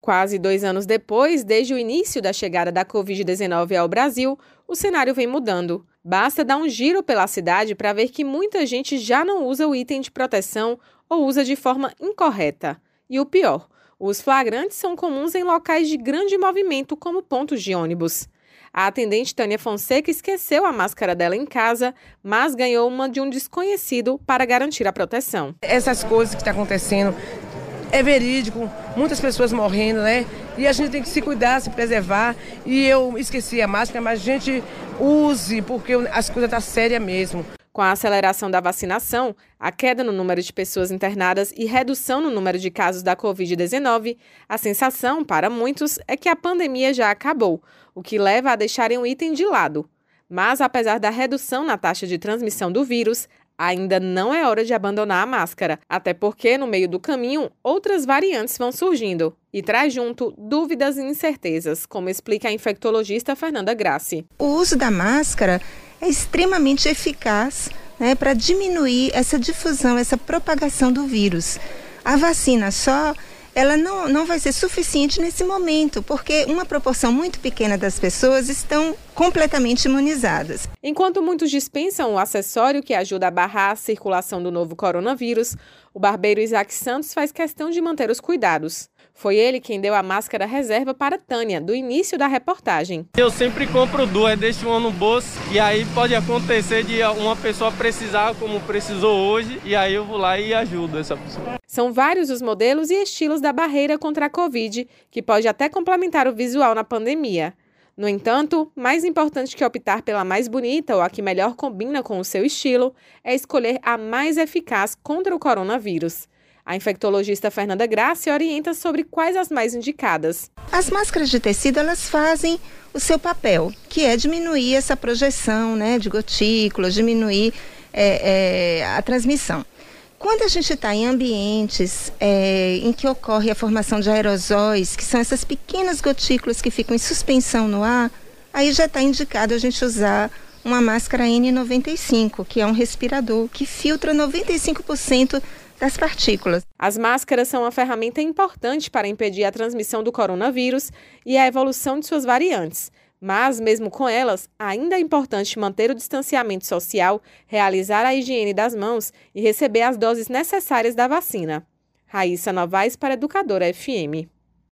Quase dois anos depois, desde o início da chegada da Covid-19 ao Brasil, o cenário vem mudando. Basta dar um giro pela cidade para ver que muita gente já não usa o item de proteção ou usa de forma incorreta. E o pior, os flagrantes são comuns em locais de grande movimento, como pontos de ônibus. A atendente Tânia Fonseca esqueceu a máscara dela em casa, mas ganhou uma de um desconhecido para garantir a proteção. Essas coisas que estão tá acontecendo é verídico, muitas pessoas morrendo, né? E a gente tem que se cuidar, se preservar. E eu esqueci a máscara, mas a gente use, porque as coisas estão tá sérias mesmo. Com a aceleração da vacinação, a queda no número de pessoas internadas e redução no número de casos da Covid-19, a sensação, para muitos, é que a pandemia já acabou, o que leva a deixarem o item de lado. Mas, apesar da redução na taxa de transmissão do vírus, ainda não é hora de abandonar a máscara, até porque, no meio do caminho, outras variantes vão surgindo e traz junto dúvidas e incertezas, como explica a infectologista Fernanda Grassi. O uso da máscara é extremamente eficaz né, para diminuir essa difusão, essa propagação do vírus. A vacina só ela não, não vai ser suficiente nesse momento, porque uma proporção muito pequena das pessoas estão completamente imunizadas. Enquanto muitos dispensam o acessório que ajuda a barrar a circulação do novo coronavírus, o barbeiro Isaac Santos faz questão de manter os cuidados. Foi ele quem deu a máscara reserva para Tânia, do início da reportagem. Eu sempre compro duas, deixo uma no bolso e aí pode acontecer de uma pessoa precisar como precisou hoje e aí eu vou lá e ajudo essa pessoa. São vários os modelos e estilos da barreira contra a Covid, que pode até complementar o visual na pandemia. No entanto, mais importante que optar pela mais bonita ou a que melhor combina com o seu estilo é escolher a mais eficaz contra o coronavírus. A infectologista Fernanda Graça orienta sobre quais as mais indicadas. As máscaras de tecido elas fazem o seu papel, que é diminuir essa projeção né, de gotículas, diminuir é, é, a transmissão. Quando a gente está em ambientes é, em que ocorre a formação de aerosóis, que são essas pequenas gotículas que ficam em suspensão no ar, aí já está indicado a gente usar uma máscara N95, que é um respirador que filtra 95% das partículas. As máscaras são uma ferramenta importante para impedir a transmissão do coronavírus e a evolução de suas variantes. Mas, mesmo com elas, ainda é importante manter o distanciamento social, realizar a higiene das mãos e receber as doses necessárias da vacina. Raíssa Novaes para Educadora FM.